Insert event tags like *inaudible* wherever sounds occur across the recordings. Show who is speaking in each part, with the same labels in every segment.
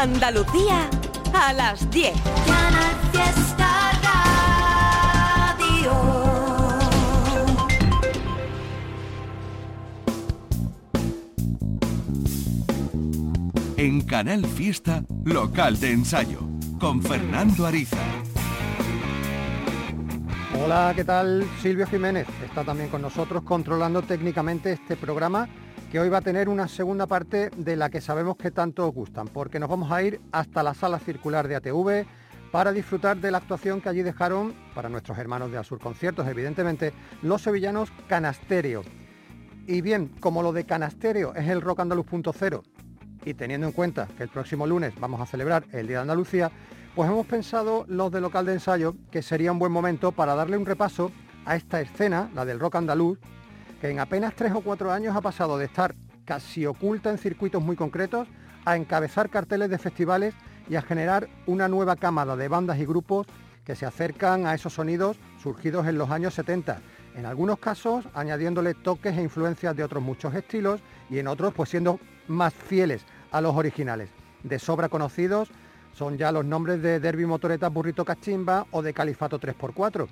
Speaker 1: Andalucía a las 10.
Speaker 2: En Canal Fiesta, local de ensayo, con Fernando Ariza.
Speaker 3: Hola, ¿qué tal? Silvio Jiménez está también con nosotros controlando técnicamente este programa que hoy va a tener una segunda parte de la que sabemos que tanto os gustan, porque nos vamos a ir hasta la sala circular de ATV para disfrutar de la actuación que allí dejaron, para nuestros hermanos de Azur Conciertos, evidentemente, los sevillanos Canasterio. Y bien, como lo de Canasterio es el Rock Andaluz punto cero, y teniendo en cuenta que el próximo lunes vamos a celebrar el Día de Andalucía, pues hemos pensado los de local de ensayo que sería un buen momento para darle un repaso a esta escena, la del rock andaluz, que en apenas tres o cuatro años ha pasado de estar casi oculta en circuitos muy concretos a encabezar carteles de festivales y a generar una nueva cámara de bandas y grupos que se acercan a esos sonidos surgidos en los años 70, en algunos casos añadiéndole toques e influencias de otros muchos estilos y en otros pues siendo más fieles a los originales. De sobra conocidos son ya los nombres de Derby Motoreta Burrito Cachimba o de Califato 3x4,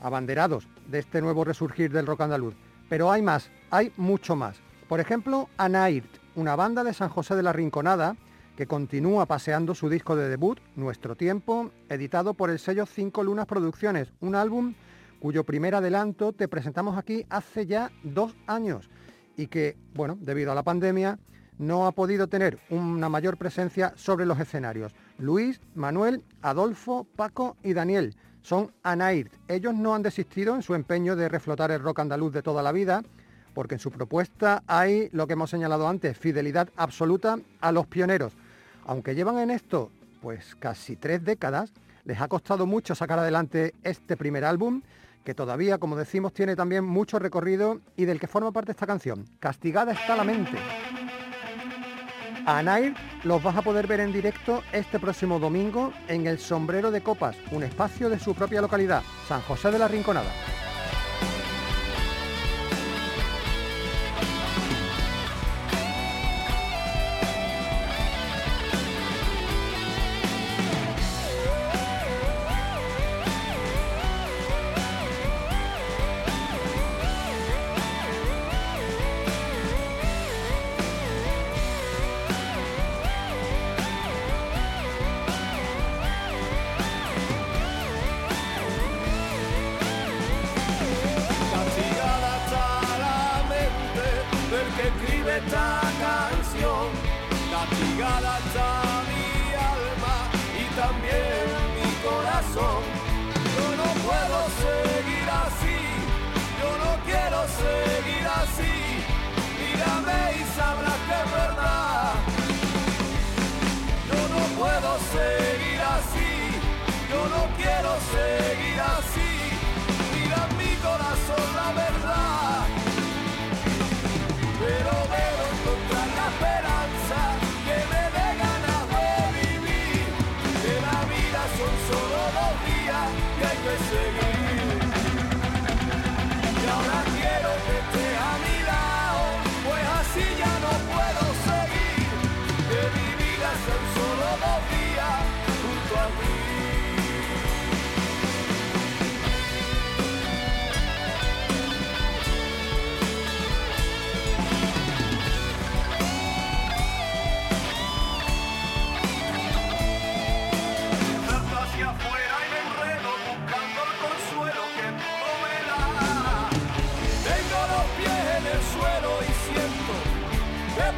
Speaker 3: abanderados de este nuevo resurgir del rock andaluz. Pero hay más, hay mucho más. Por ejemplo, Anairt, una banda de San José de la Rinconada que continúa paseando su disco de debut, Nuestro Tiempo, editado por el sello Cinco Lunas Producciones, un álbum cuyo primer adelanto te presentamos aquí hace ya dos años y que, bueno, debido a la pandemia, no ha podido tener una mayor presencia sobre los escenarios. Luis, Manuel, Adolfo, Paco y Daniel son Anairt. Ellos no han desistido en su empeño de reflotar el rock andaluz de toda la vida, porque en su propuesta hay lo que hemos señalado antes, fidelidad absoluta a los pioneros. Aunque llevan en esto pues casi tres décadas, les ha costado mucho sacar adelante este primer álbum, que todavía, como decimos, tiene también mucho recorrido y del que forma parte esta canción, Castigada está la mente. A Nair los vas a poder ver en directo este próximo domingo en el Sombrero de Copas, un espacio de su propia localidad, San José de la Rinconada.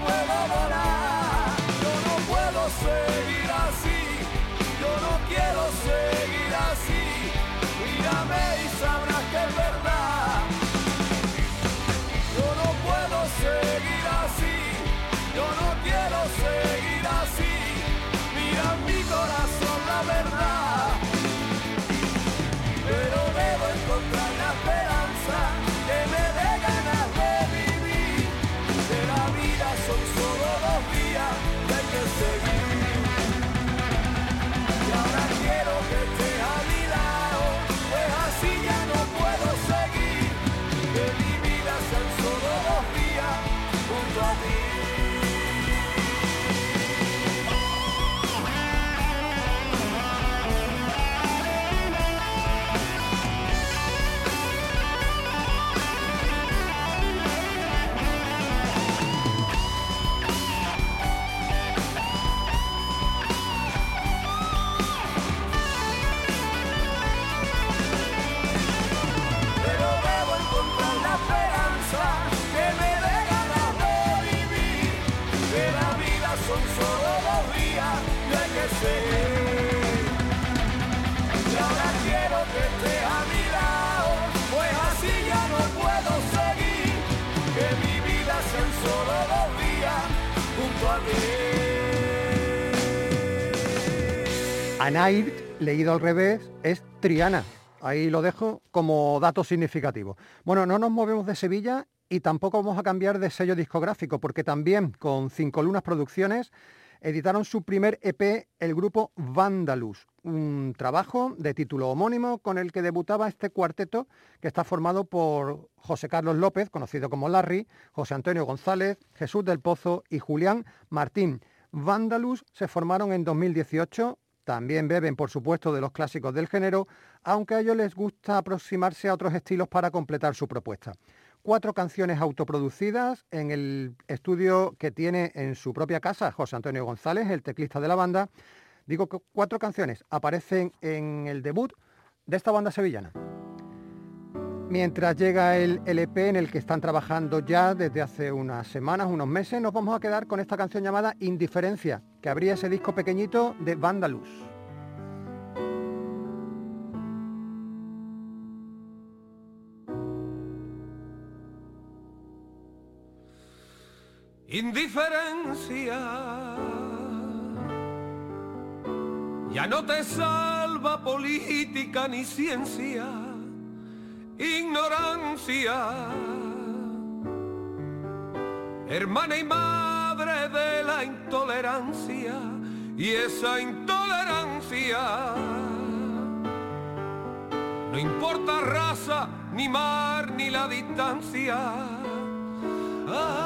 Speaker 3: wherever Anair, leído al revés, es Triana. Ahí lo dejo como dato significativo. Bueno, no nos movemos de Sevilla y tampoco vamos a cambiar de sello discográfico, porque también con Cinco Lunas Producciones editaron su primer EP el grupo Vandalus, un trabajo de título homónimo con el que debutaba este cuarteto que está formado por José Carlos López, conocido como Larry, José Antonio González, Jesús del Pozo y Julián Martín. Vandalus se formaron en 2018, también beben por supuesto de los clásicos del género, aunque a ellos les gusta aproximarse a otros estilos para completar su propuesta cuatro canciones autoproducidas en el estudio que tiene en su propia casa José Antonio González, el teclista de la banda. Digo que cuatro canciones aparecen en el debut de esta banda sevillana. Mientras llega el LP en el que están trabajando ya desde hace unas semanas, unos meses, nos vamos a quedar con esta canción llamada Indiferencia, que abría ese disco pequeñito de Vandalus.
Speaker 4: indiferencia. Ya no te salva política ni ciencia, ignorancia. Hermana y madre de la intolerancia y esa intolerancia. No importa raza, ni mar, ni la distancia. Ah,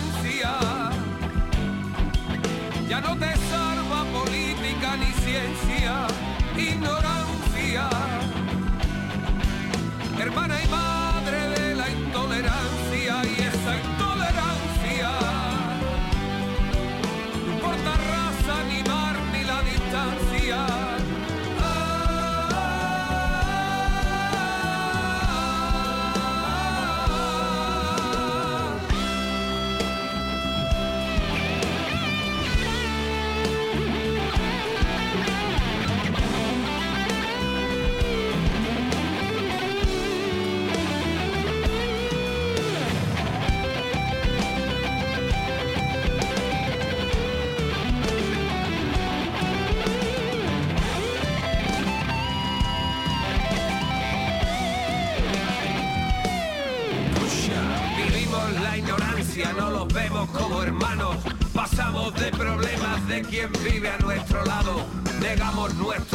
Speaker 4: quién vive a
Speaker 1: nuestro lado. Negamos nuestro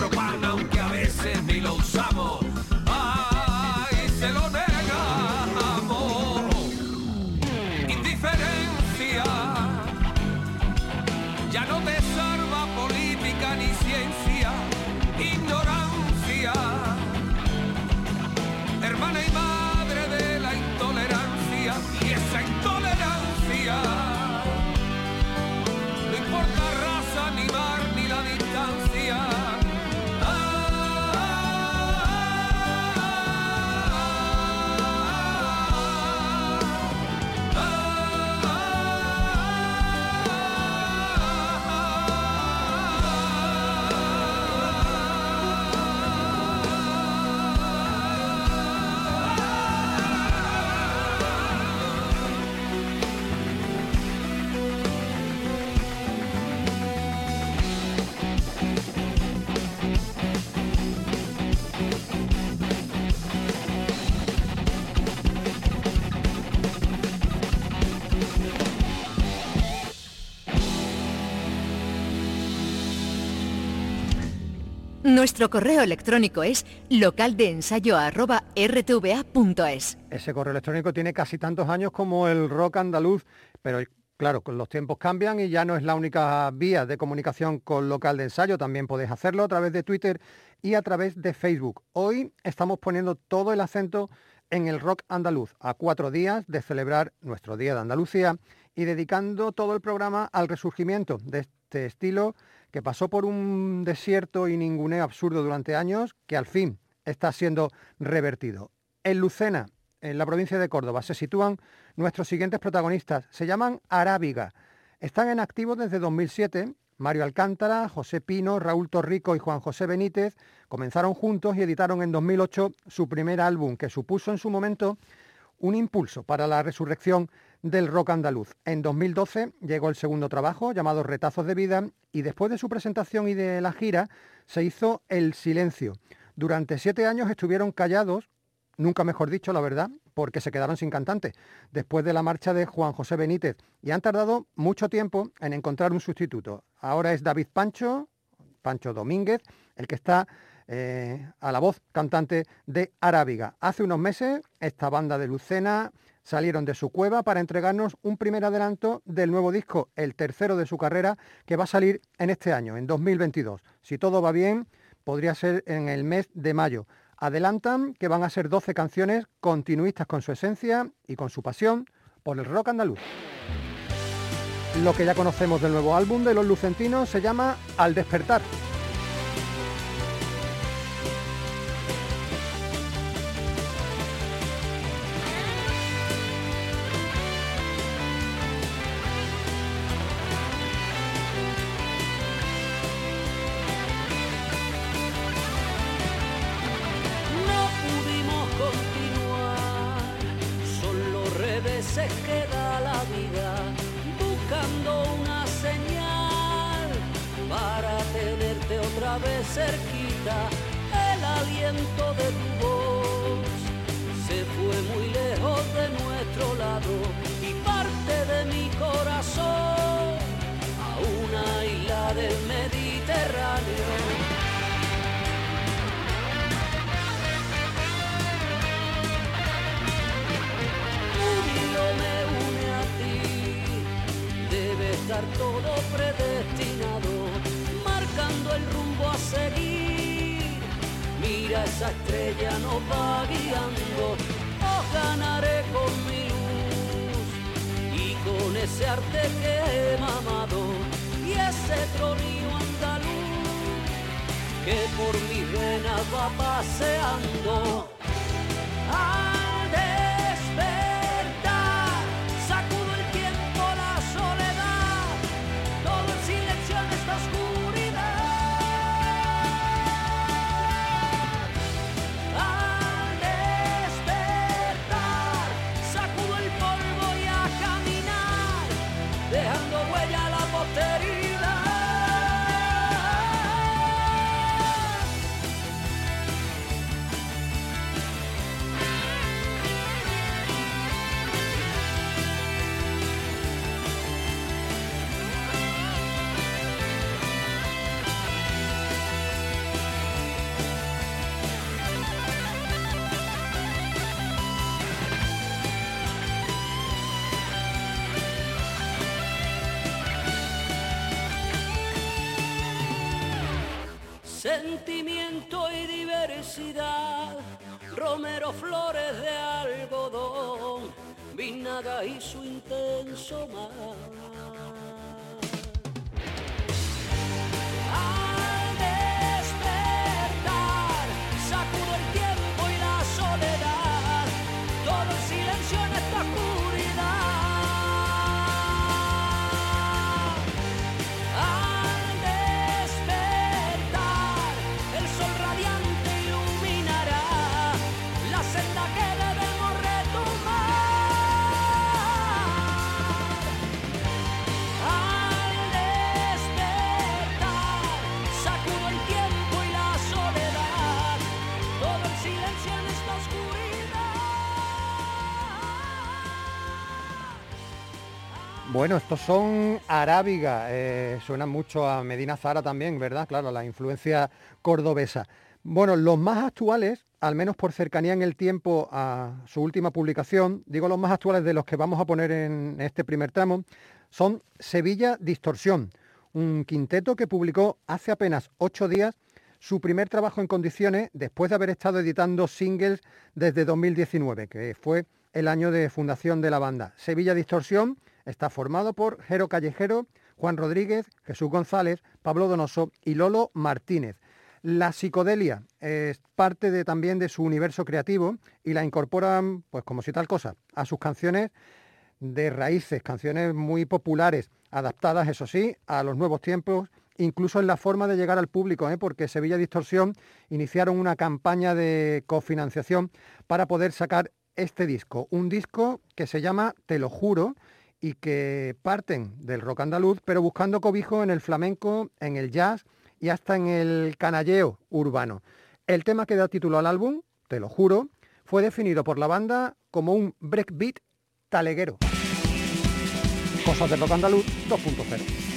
Speaker 1: Nuestro correo electrónico es localdeensayo.rtva.es.
Speaker 3: Ese correo electrónico tiene casi tantos años como el rock andaluz, pero claro, los tiempos cambian y ya no es la única vía de comunicación con local de ensayo, también podéis hacerlo a través de Twitter y a través de Facebook. Hoy estamos poniendo todo el acento en el rock andaluz, a cuatro días de celebrar nuestro Día de Andalucía y dedicando todo el programa al resurgimiento de este estilo que pasó por un desierto y ninguneo absurdo durante años, que al fin está siendo revertido. En Lucena, en la provincia de Córdoba, se sitúan nuestros siguientes protagonistas. Se llaman Arábiga. Están en activo desde 2007. Mario Alcántara, José Pino, Raúl Torrico y Juan José Benítez comenzaron juntos y editaron en 2008 su primer álbum, que supuso en su momento un impulso para la resurrección del rock andaluz. En 2012 llegó el segundo trabajo llamado Retazos de Vida y después de su presentación y de la gira se hizo El Silencio. Durante siete años estuvieron callados, nunca mejor dicho la verdad, porque se quedaron sin cantante, después de la marcha de Juan José Benítez y han tardado mucho tiempo en encontrar un sustituto. Ahora es David Pancho, Pancho Domínguez, el que está eh, a la voz cantante de Arábiga. Hace unos meses esta banda de Lucena salieron de su cueva para entregarnos un primer adelanto del nuevo disco, el tercero de su carrera, que va a salir en este año, en 2022. Si todo va bien, podría ser en el mes de mayo. Adelantan que van a ser 12 canciones continuistas con su esencia y con su pasión por el rock andaluz. Lo que ya conocemos del nuevo álbum de los lucentinos se llama Al despertar.
Speaker 5: 감동 Romero Flores de algodón, Vinaga y su intenso mar.
Speaker 3: Bueno, estos son Arábiga, eh, suenan mucho a Medina Zara también, ¿verdad? Claro, la influencia cordobesa. Bueno, los más actuales, al menos por cercanía en el tiempo a su última publicación, digo los más actuales de los que vamos a poner en este primer tramo, son Sevilla Distorsión, un quinteto que publicó hace apenas ocho días su primer trabajo en condiciones después de haber estado editando singles desde 2019, que fue el año de fundación de la banda. Sevilla Distorsión está formado por Jero Callejero, Juan Rodríguez, Jesús González, Pablo Donoso y Lolo Martínez. La psicodelia es parte de, también de su universo creativo y la incorporan, pues como si tal cosa, a sus canciones de raíces, canciones muy populares, adaptadas, eso sí, a los nuevos tiempos, incluso en la forma de llegar al público, ¿eh? porque Sevilla Distorsión iniciaron una campaña de cofinanciación para poder sacar este disco, un disco que se llama Te lo juro y que parten del rock andaluz, pero buscando cobijo en el flamenco, en el jazz y hasta en el canalleo urbano. El tema que da título al álbum, Te lo juro, fue definido por la banda como un breakbeat taleguero. Cosas de rock andaluz 2.0.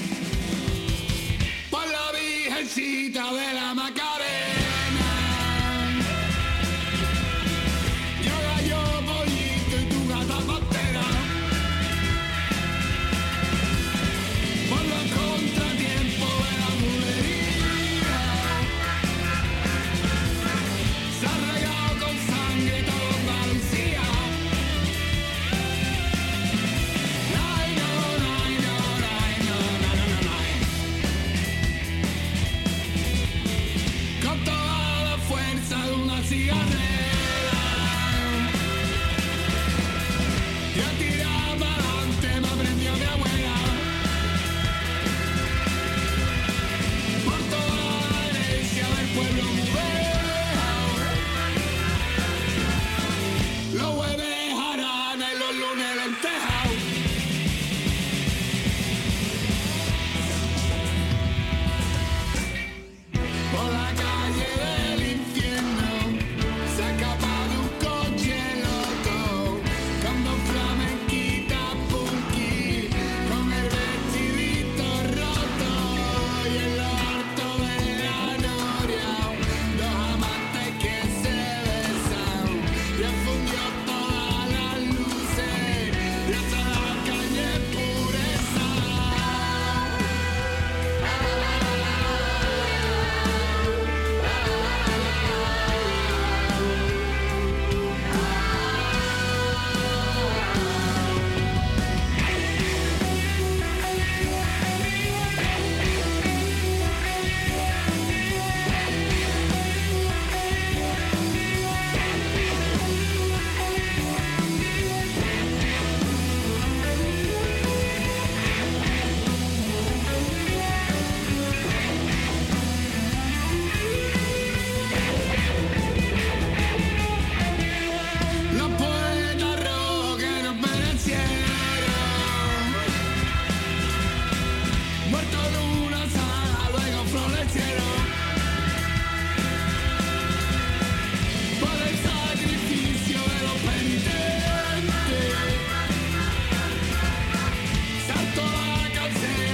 Speaker 6: I'll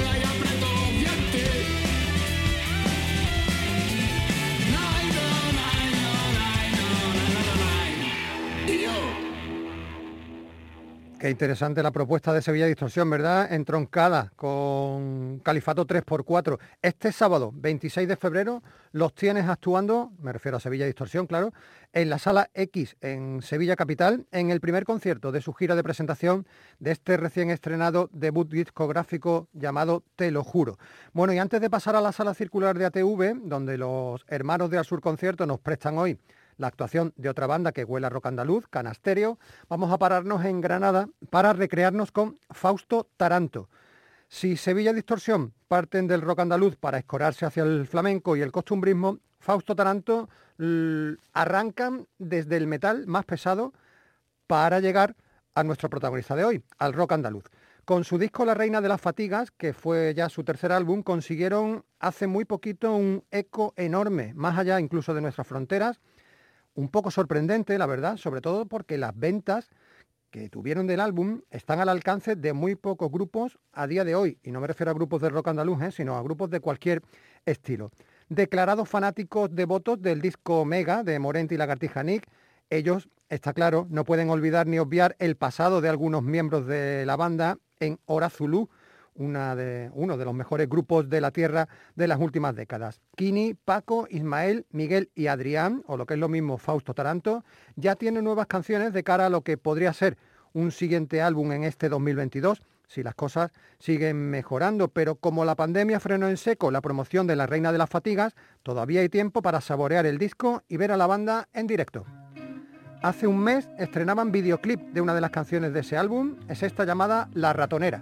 Speaker 3: Qué interesante la propuesta de Sevilla Distorsión, ¿verdad? Entroncada con Califato 3x4. Este sábado, 26 de febrero, los tienes actuando, me refiero a Sevilla Distorsión, claro, en la Sala X en Sevilla Capital, en el primer concierto de su gira de presentación de este recién estrenado debut discográfico llamado Te lo juro. Bueno, y antes de pasar a la Sala Circular de ATV, donde los hermanos de Sur Concierto nos prestan hoy la actuación de otra banda que huele a rock andaluz, Canasterio, vamos a pararnos en Granada para recrearnos con Fausto Taranto. Si Sevilla Distorsión parten del rock andaluz para escorarse hacia el flamenco y el costumbrismo, Fausto Taranto arrancan desde el metal más pesado para llegar a nuestro protagonista de hoy, al rock andaluz. Con su disco La Reina de las Fatigas, que fue ya su tercer álbum, consiguieron hace muy poquito un eco enorme, más allá incluso de nuestras fronteras, un poco sorprendente, la verdad, sobre todo porque las ventas
Speaker 7: que tuvieron del álbum están al alcance de muy pocos grupos a día de hoy, y no me refiero a grupos de rock andaluz, ¿eh? sino a grupos de cualquier estilo. Declarados fanáticos devotos del disco Mega de Morente y Lagartija Nick, ellos, está claro, no pueden olvidar ni obviar el pasado de algunos miembros de la banda en Hora Zulu, uno de los mejores grupos de la Tierra de las últimas décadas. Kini, Paco, Ismael, Miguel y Adrián, o lo que es lo mismo Fausto Taranto, ya tienen nuevas canciones de cara a lo que podría ser un siguiente álbum en este 2022 si las cosas siguen mejorando, pero como la pandemia frenó en seco la promoción de La Reina de las Fatigas, todavía hay tiempo para saborear el disco y ver a la banda en directo. Hace un mes estrenaban videoclip de una de las canciones de ese álbum, es esta llamada La Ratonera.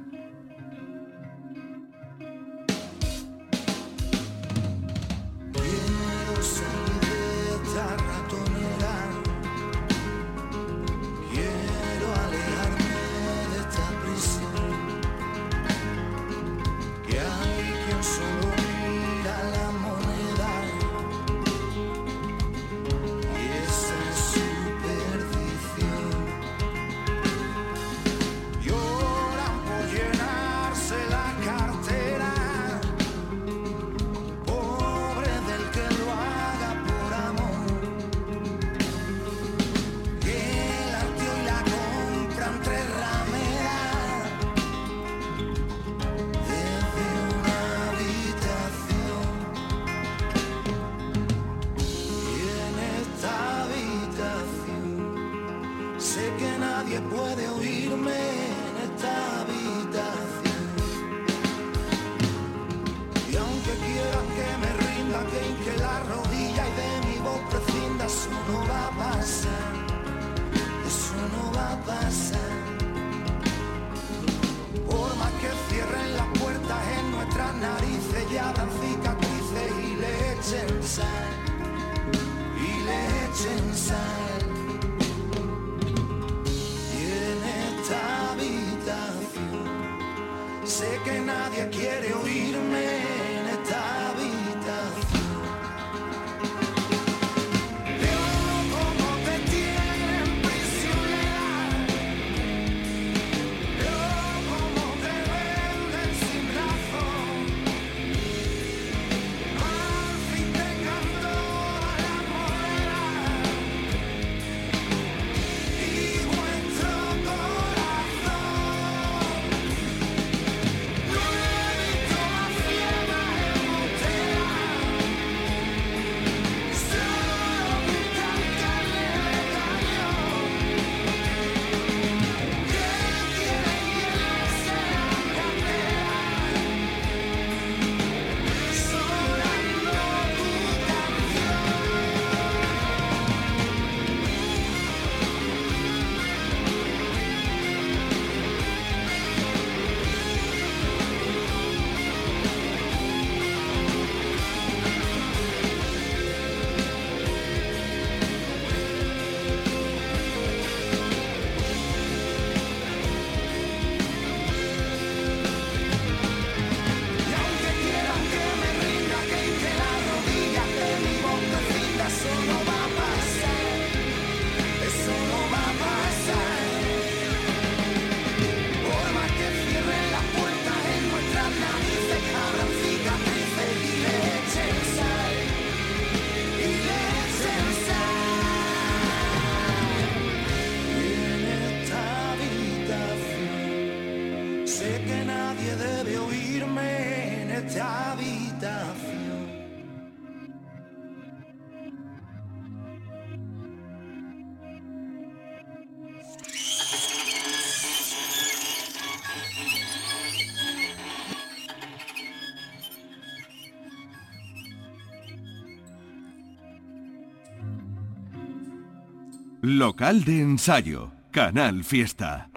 Speaker 2: Local de ensayo, Canal Fiesta.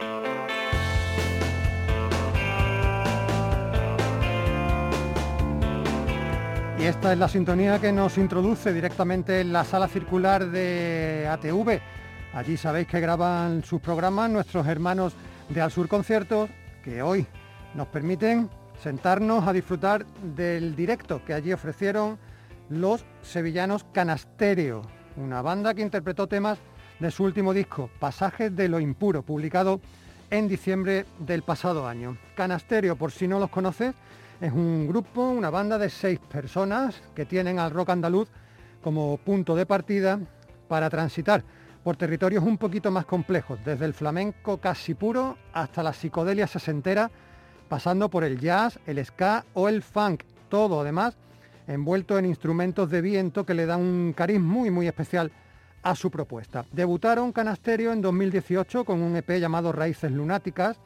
Speaker 7: Y esta es la sintonía que nos introduce directamente en la sala circular de ATV. Allí sabéis que graban sus programas nuestros hermanos de Al Sur Conciertos, que hoy nos permiten sentarnos a disfrutar del directo que allí ofrecieron los sevillanos Canasterio, una banda que interpretó temas
Speaker 3: de su último disco, Pasajes de lo Impuro, publicado en diciembre del pasado año. Canasterio, por si no los conoces, es un grupo, una banda de seis personas que tienen al rock andaluz como punto de partida para transitar por territorios un poquito más complejos, desde el flamenco casi puro hasta la psicodelia sesentera, pasando por el jazz, el ska o el funk, todo además envuelto en instrumentos de viento que le dan un cariz muy muy especial a su propuesta. Debutaron Canasterio en 2018 con un EP llamado Raíces Lunáticas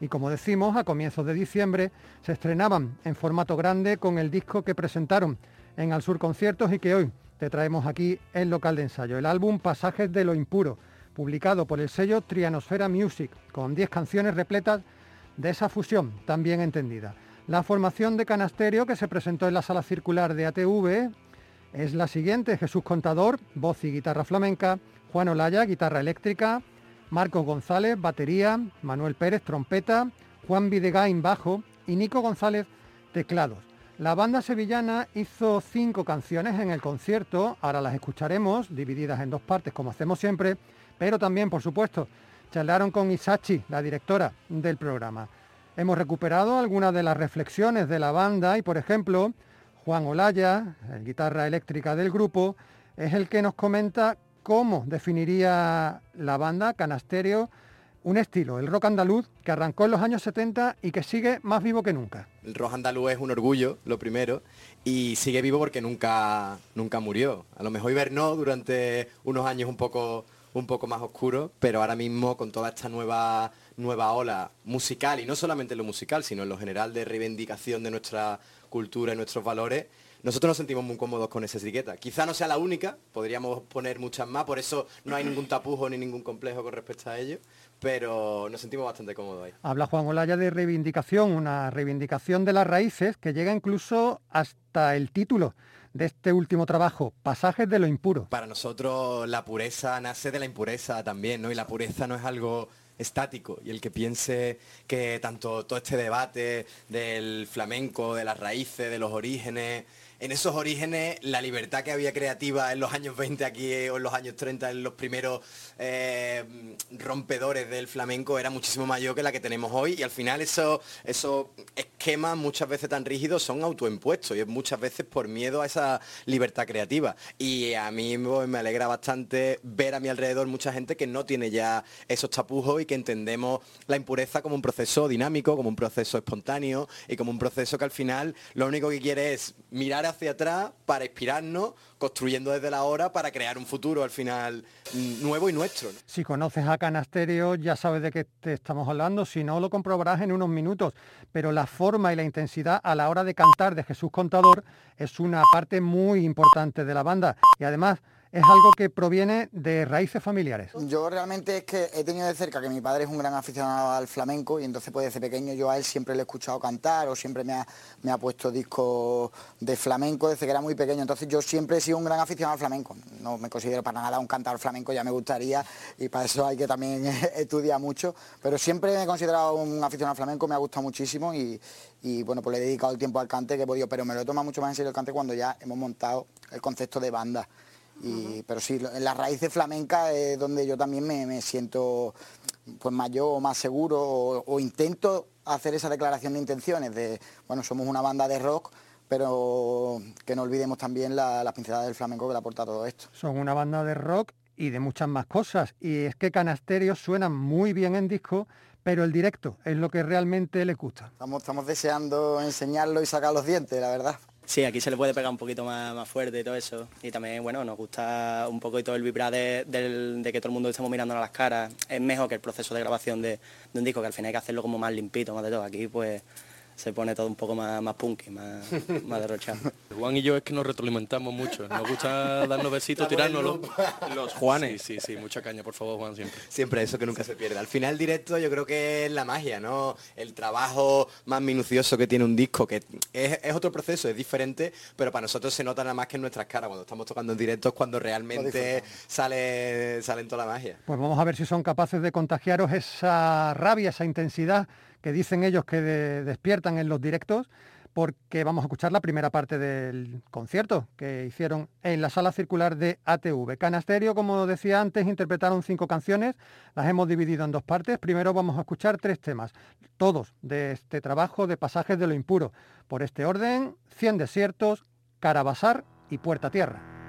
Speaker 3: y como decimos, a comienzos de diciembre se estrenaban en formato grande con el disco que presentaron en Al Sur Conciertos y que hoy te traemos aquí en local de ensayo. El álbum Pasajes de lo Impuro, publicado por el sello Trianosfera Music, con 10 canciones repletas de esa fusión tan bien entendida. La formación de Canasterio que se presentó en la sala circular de ATV es la siguiente, Jesús Contador, voz y guitarra flamenca, Juan Olaya, guitarra eléctrica, Marcos González, batería, Manuel Pérez, trompeta, Juan Videgain, bajo y Nico González, teclados. La banda sevillana hizo cinco canciones en el concierto, ahora las escucharemos, divididas en dos partes como hacemos siempre, pero también, por supuesto, charlaron con Isachi, la directora del programa. Hemos recuperado algunas de las reflexiones de la banda y, por ejemplo, Juan Olaya, el guitarra eléctrica del grupo, es el que nos comenta cómo definiría la banda Canasterio un estilo, el rock andaluz, que arrancó en los años 70 y que sigue más vivo que nunca.
Speaker 8: El rock andaluz es un orgullo, lo primero, y sigue vivo porque nunca, nunca murió. A lo mejor hibernó durante unos años un poco, un poco más oscuros, pero ahora mismo con toda esta nueva, nueva ola musical, y no solamente lo musical, sino en lo general de reivindicación de nuestra cultura y nuestros valores, nosotros nos sentimos muy cómodos con esa etiqueta. Quizá no sea la única, podríamos poner muchas más, por eso no hay ningún tapujo ni ningún complejo con respecto a ello, pero nos sentimos bastante cómodos ahí.
Speaker 3: Habla Juan Olaya de reivindicación, una reivindicación de las raíces que llega incluso hasta el título de este último trabajo, Pasajes de lo impuro.
Speaker 8: Para nosotros la pureza nace de la impureza también, ¿no? Y la pureza no es algo estático y el que piense que tanto todo este debate del flamenco, de las raíces, de los orígenes, en esos orígenes la libertad que había creativa en los años 20 aquí o en los años 30 en los primeros eh, rompedores del flamenco era muchísimo mayor que la que tenemos hoy. Y al final esos, esos esquemas muchas veces tan rígidos son autoimpuestos y es muchas veces por miedo a esa libertad creativa. Y a mí me alegra bastante ver a mi alrededor mucha gente que no tiene ya esos tapujos y que entendemos la impureza como un proceso dinámico, como un proceso espontáneo y como un proceso que al final lo único que quiere es mirar hacia atrás para inspirarnos, construyendo desde la hora para crear un futuro al final nuevo y nuestro.
Speaker 3: Si conoces a Canasterio ya sabes de qué te estamos hablando, si no lo comprobarás en unos minutos, pero la forma y la intensidad a la hora de cantar de Jesús Contador es una parte muy importante de la banda. Y además es algo que proviene de raíces familiares.
Speaker 9: Yo realmente es que he tenido de cerca que mi padre es un gran aficionado al flamenco y entonces pues desde pequeño yo a él siempre le he escuchado cantar o siempre me ha, me ha puesto discos de flamenco desde que era muy pequeño. Entonces yo siempre he sido un gran aficionado al flamenco. No me considero para nada un cantador flamenco, ya me gustaría y para eso hay que también *laughs* estudiar mucho. Pero siempre me he considerado un aficionado al flamenco, me ha gustado muchísimo y, y bueno, pues le he dedicado el tiempo al cante que he podido, pero me lo he tomado mucho más en serio el cante cuando ya hemos montado el concepto de banda. Pero sí, en las raíces flamencas es donde yo también me, siento pues mayor o más seguro o, intento hacer esa declaración de intenciones de, bueno, somos una banda de rock, pero que no olvidemos también la, la pincelada del flamenco que le aporta todo esto.
Speaker 3: Son una banda de rock y de muchas más cosas. Y es que Canasterios suenan muy bien en disco, pero el directo es lo que realmente le gusta.
Speaker 9: Estamos, estamos deseando enseñarlo y sacar los dientes, la verdad.
Speaker 10: Sí, aquí se le puede pegar un poquito más, fuerte y todo eso. Y también, bueno, nos gusta un poco y todo el vibrar de, que todo el mundo estemos mirando a las caras. Es mejor que el proceso de grabación de, de un disco, que al final hay que hacerlo como más limpito, más de todo. Aquí, pues, se pone todo un poco más, más punky, más, *laughs* más derrochado.
Speaker 11: Juan y yo es que nos retroalimentamos mucho. Nos gusta darnos besitos, tirárnoslo.
Speaker 8: Los Juanes.
Speaker 11: Sí, sí, sí, mucha caña, por favor, Juan, siempre.
Speaker 8: Siempre eso que nunca se pierde. Al final directo yo creo que es la magia, ¿no? El trabajo más minucioso que tiene un disco, que es, otro proceso, es diferente, pero para nosotros se nota nada más que en nuestras caras cuando estamos tocando en directo es cuando realmente sale, salen toda la magia.
Speaker 3: Pues vamos a ver si son capaces de contagiaros esa rabia, esa intensidad que dicen ellos que despiertan en los directos
Speaker 12: porque vamos a escuchar la primera parte del concierto que hicieron en la sala circular de ATV. Canasterio, como decía antes, interpretaron cinco canciones, las hemos dividido en dos partes. Primero vamos a escuchar tres temas, todos de este trabajo de pasajes de lo impuro. Por este orden, Cien desiertos, Carabasar y Puerta Tierra.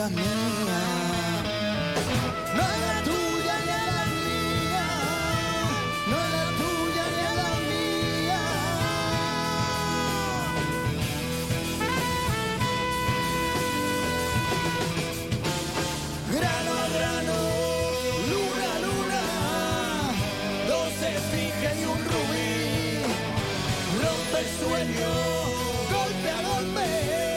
Speaker 13: No en las tuyas ni en las mías no en las tuyas ni en las mías Grano a grano, luna a luna, doce esfinges y un rubí, rompe el sueño, golpe a golpe.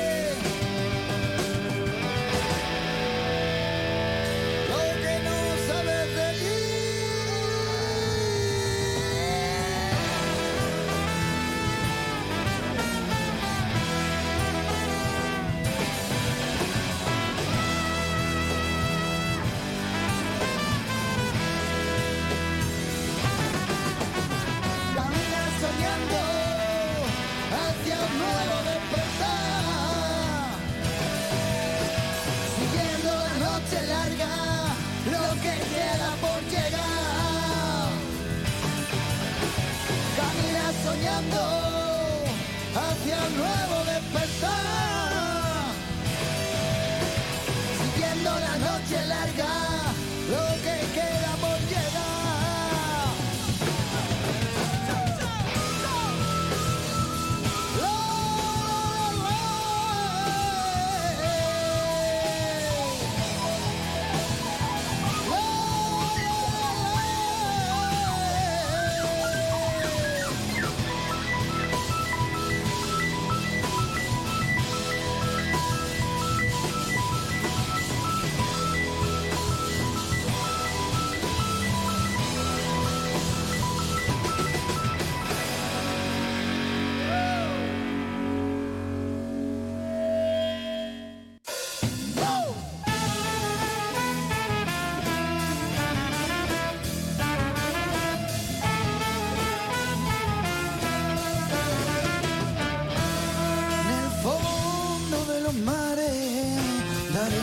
Speaker 12: y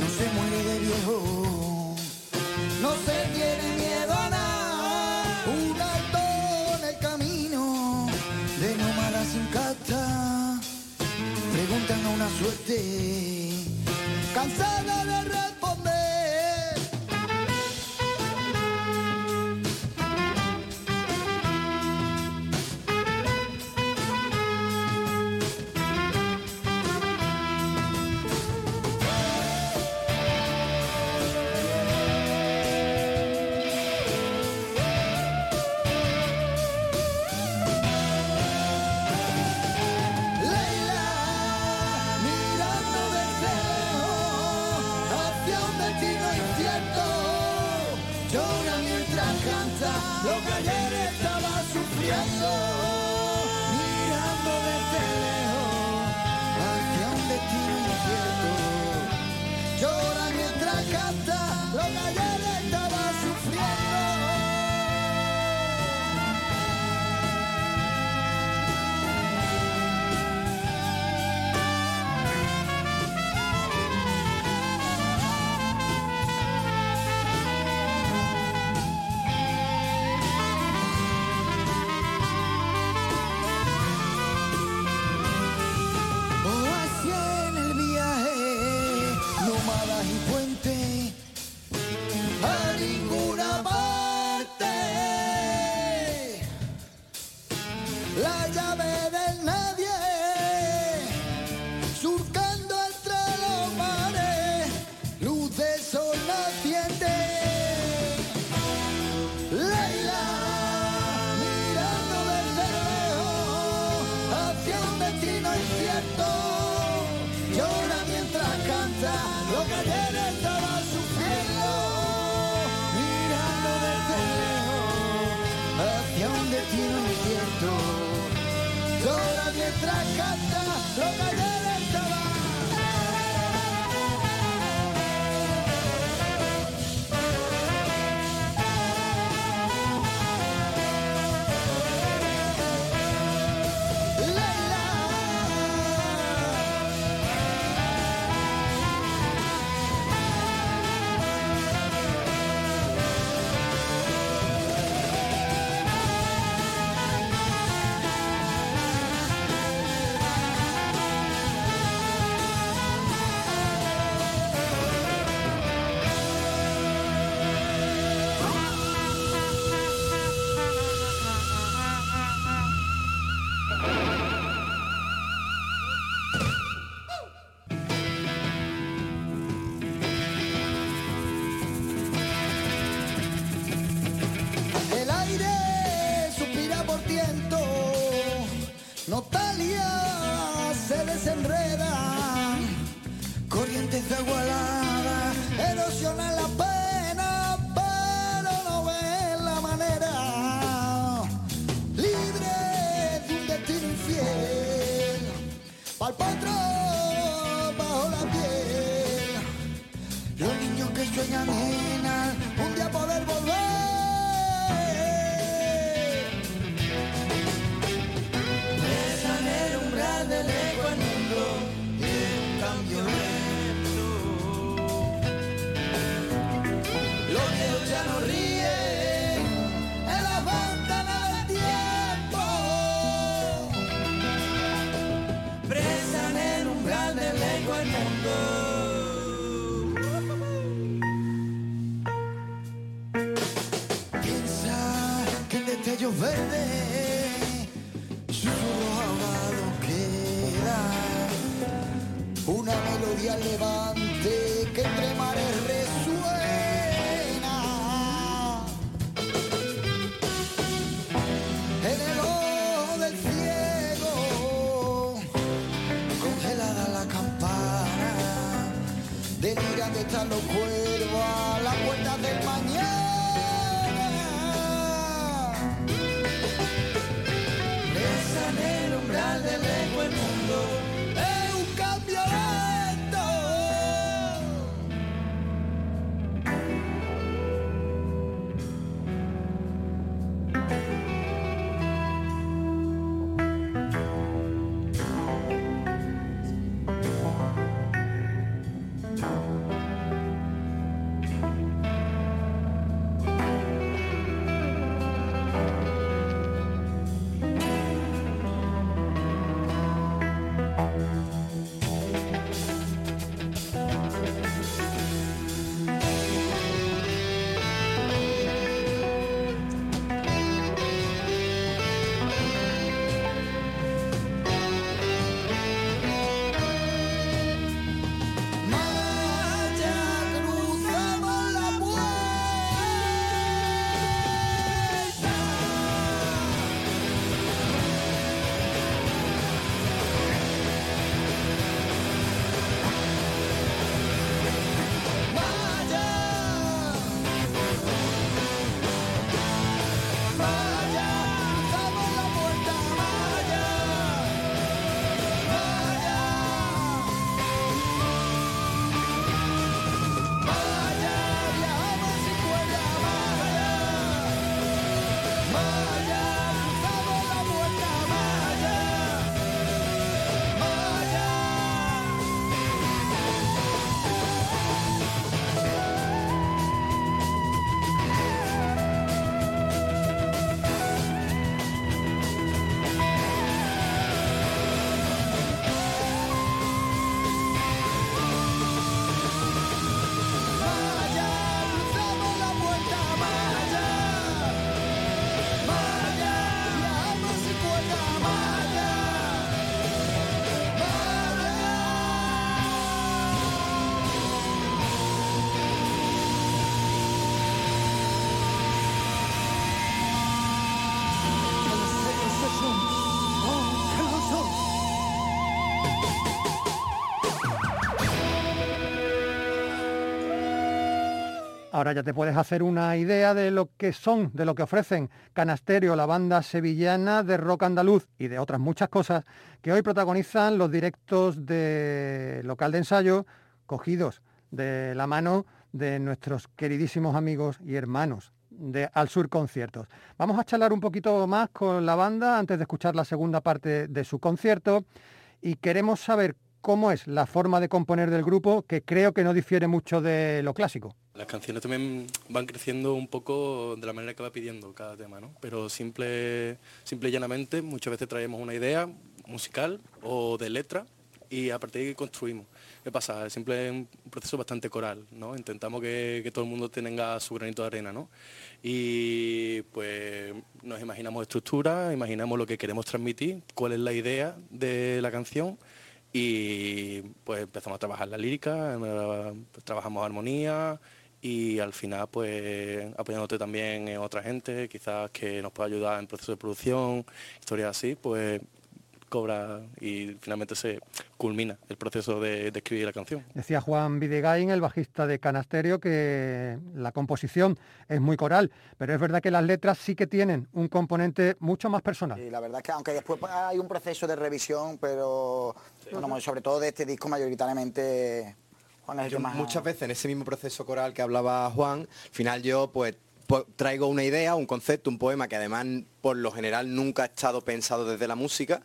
Speaker 12: no se muere de viejo, no se tiene miedo a nada, un alto en el camino, de nómada sin casta, preguntan a una suerte, cansada de rato. llora mientras canta lo que ayer estaba sufriendo, mirando desde lejos hacia un destino incierto, llora mientras canta lo que ayer
Speaker 3: Ahora ya te puedes hacer una idea de lo que son, de lo que ofrecen Canasterio, la banda sevillana de rock andaluz y de otras muchas cosas que hoy protagonizan los directos de local de ensayo cogidos de la mano de nuestros queridísimos amigos y hermanos de Al Sur Conciertos. Vamos a charlar un poquito más con la banda antes de escuchar la segunda parte de su concierto y queremos saber cómo es la forma de componer del grupo, que creo que no difiere mucho de lo clásico.
Speaker 11: Las canciones también van creciendo un poco de la manera que va pidiendo cada tema, ¿no? Pero simple, simple y llanamente, muchas veces traemos una idea musical o de letra y a partir de ahí construimos. ¿Qué pasa? Es simple un proceso bastante coral, ¿no? Intentamos que, que, todo el mundo tenga su granito de arena, ¿no? Y pues nos imaginamos estructura, imaginamos lo que queremos transmitir, cuál es la idea de la canción y pues empezamos a trabajar la lírica, pues, trabajamos armonía y al final pues apoyándote también en otra gente, quizás que nos pueda ayudar en proceso de producción, historias así, pues cobra y finalmente se culmina el proceso de, escribir la canción.
Speaker 3: Decía Juan Videgain, el bajista de Canasterio, que la composición es muy coral, pero es verdad que las letras sí que tienen un componente mucho más personal.
Speaker 9: Y la verdad es que aunque después hay un proceso de revisión, pero sobre todo de este disco mayoritariamente
Speaker 8: Juan es más... Muchas veces en ese mismo proceso coral que hablaba Juan, al final yo pues traigo una idea, un concepto, un poema que además por lo general nunca ha estado pensado desde la música,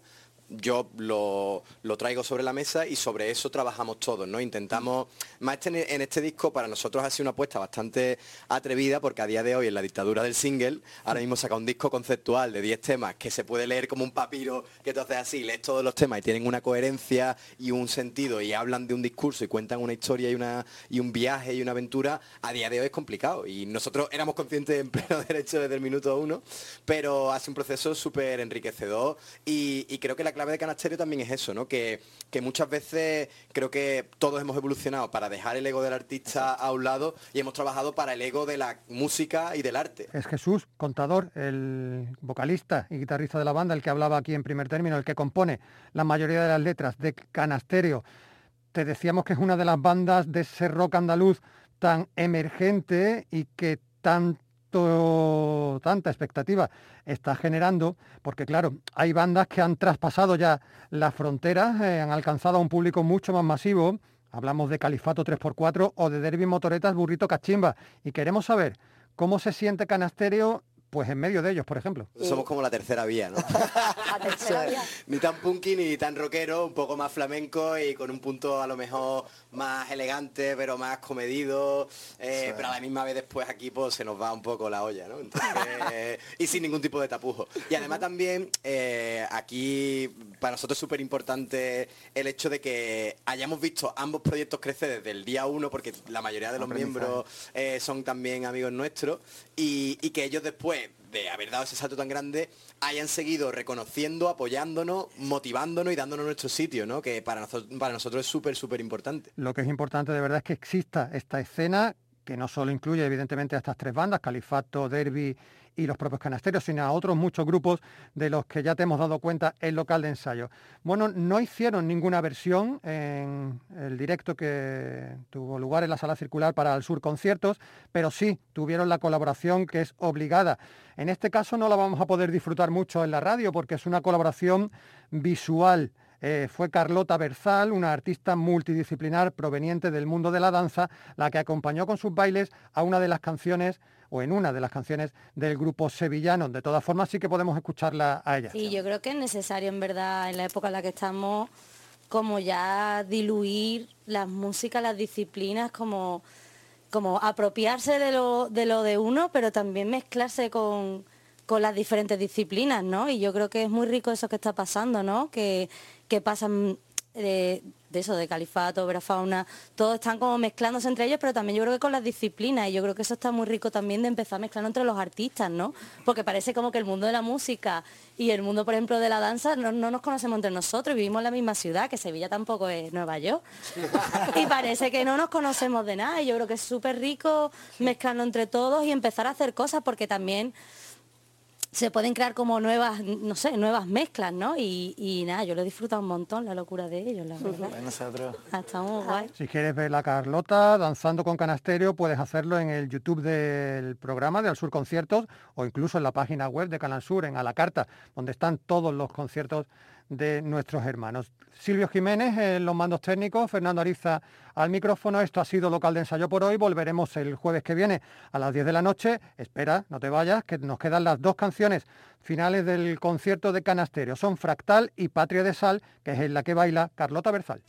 Speaker 8: yo lo, traigo sobre la mesa y sobre eso trabajamos todos, ¿no? Intentamos, más este, en este disco para nosotros ha sido una apuesta bastante atrevida porque a día de hoy en la dictadura del single, ahora mismo saca un disco conceptual de 10 temas que se puede leer como un papiro que tú haces así, lees todos los temas y tienen una coherencia y un sentido y hablan de un discurso y cuentan una historia y, una, y un viaje y una aventura, a día de hoy es complicado y nosotros éramos conscientes en pleno *laughs* derecho desde el minuto uno, pero hace un proceso súper enriquecedor y, y creo que la clave de Canasterio también es eso, ¿no? Que, que muchas veces creo que todos hemos evolucionado para dejar el ego del artista a un lado y hemos trabajado para el ego de la música y del arte.
Speaker 3: Es Jesús, contador, el vocalista y guitarrista de la banda, el que hablaba aquí en primer término, el que compone la mayoría de las letras de Canasterio. Te decíamos que es una de las bandas de ese rock andaluz tan emergente y que tan tanta expectativa está generando, porque claro, hay bandas que han traspasado ya las fronteras, eh, han alcanzado a un público mucho más masivo, hablamos de Califato 3x4 o de Derby Motoretas Burrito Cachimba, y queremos saber cómo se siente Canasterio pues en medio de ellos, por ejemplo.
Speaker 8: Somos como la tercera vía, ¿no? *laughs* ni tan punky ni tan rockero, un poco más flamenco y con un punto a lo mejor más elegante, pero más comedido. Eh, pero a la misma vez después aquí pues se nos va un poco la olla, ¿no? *laughs* y sin ningún tipo de tapujo. Y además también eh, aquí para nosotros es súper importante el hecho de que hayamos visto ambos proyectos crecer desde el día uno, porque la mayoría de los miembros eh, son también amigos nuestros, y, y que ellos después de haber dado ese salto tan grande, hayan seguido reconociendo, apoyándonos, motivándonos y dándonos nuestro sitio, ¿no? Que para nosotros, para nosotros es súper, súper importante.
Speaker 3: Lo que es importante de verdad es que exista esta escena que no solo incluye evidentemente a estas tres bandas, Califato, Derby y los propios canasterios, sino a otros muchos grupos de los que ya te hemos dado cuenta el local de ensayo. Bueno, no hicieron ninguna versión en el directo que tuvo lugar en la sala circular para el Sur Conciertos, pero sí tuvieron la colaboración que es obligada. En este caso no la vamos a poder disfrutar mucho en la radio porque es una colaboración visual. Eh, fue Carlota Berzal, una artista multidisciplinar proveniente del mundo de la danza, la que acompañó con sus bailes a una de las canciones o en una de las canciones del grupo sevillano. De todas formas, sí que podemos escucharla a ella.
Speaker 14: Sí, yo creo que es necesario, en verdad, en la época en la que estamos, como ya diluir las músicas, las disciplinas, como, como apropiarse de lo, de uno, pero también mezclarse con, con las diferentes disciplinas, ¿no? Y yo creo que es muy rico eso que está pasando, ¿no? Que, que pasan de, eso, de califato, verafauna, todos están como mezclándose entre ellos, pero también yo creo que con las disciplinas, y yo creo que eso está muy rico también de empezar a mezclar entre los artistas, ¿no? Porque parece como que el mundo de la música y el mundo, por ejemplo, de la danza no, nos conocemos entre nosotros, vivimos en la misma ciudad, que Sevilla tampoco es Nueva York, y parece que no nos conocemos de nada, y yo creo que es súper rico mezclarlo entre todos y empezar a hacer cosas, porque también se pueden crear como nuevas, no sé, nuevas mezclas, ¿no? Y, y nada, yo lo he disfrutado un montón, la locura de ellos, la verdad.
Speaker 9: Nosotros.
Speaker 14: Ah, Está muy guay.
Speaker 3: Si quieres ver la Carlota danzando con canasterio, puedes hacerlo en el YouTube del programa de Al Sur Conciertos o incluso en la página web de Canal Sur, en A la Carta, donde están todos los conciertos de nuestros hermanos. Silvio Jiménez en los mandos técnicos, Fernando Ariza al micrófono. Esto ha sido local de ensayo por hoy. Volveremos el jueves que viene a las 10 de la noche. Espera, no te vayas, que nos quedan las dos canciones finales del concierto de Canasterio. Son Fractal y Patria de Sal, que es en la que baila Carlota Berzal.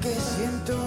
Speaker 12: Que siento.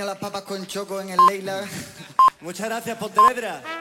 Speaker 12: Venido las papas con choco en el Leila.
Speaker 15: Muchas gracias, Pontevedra.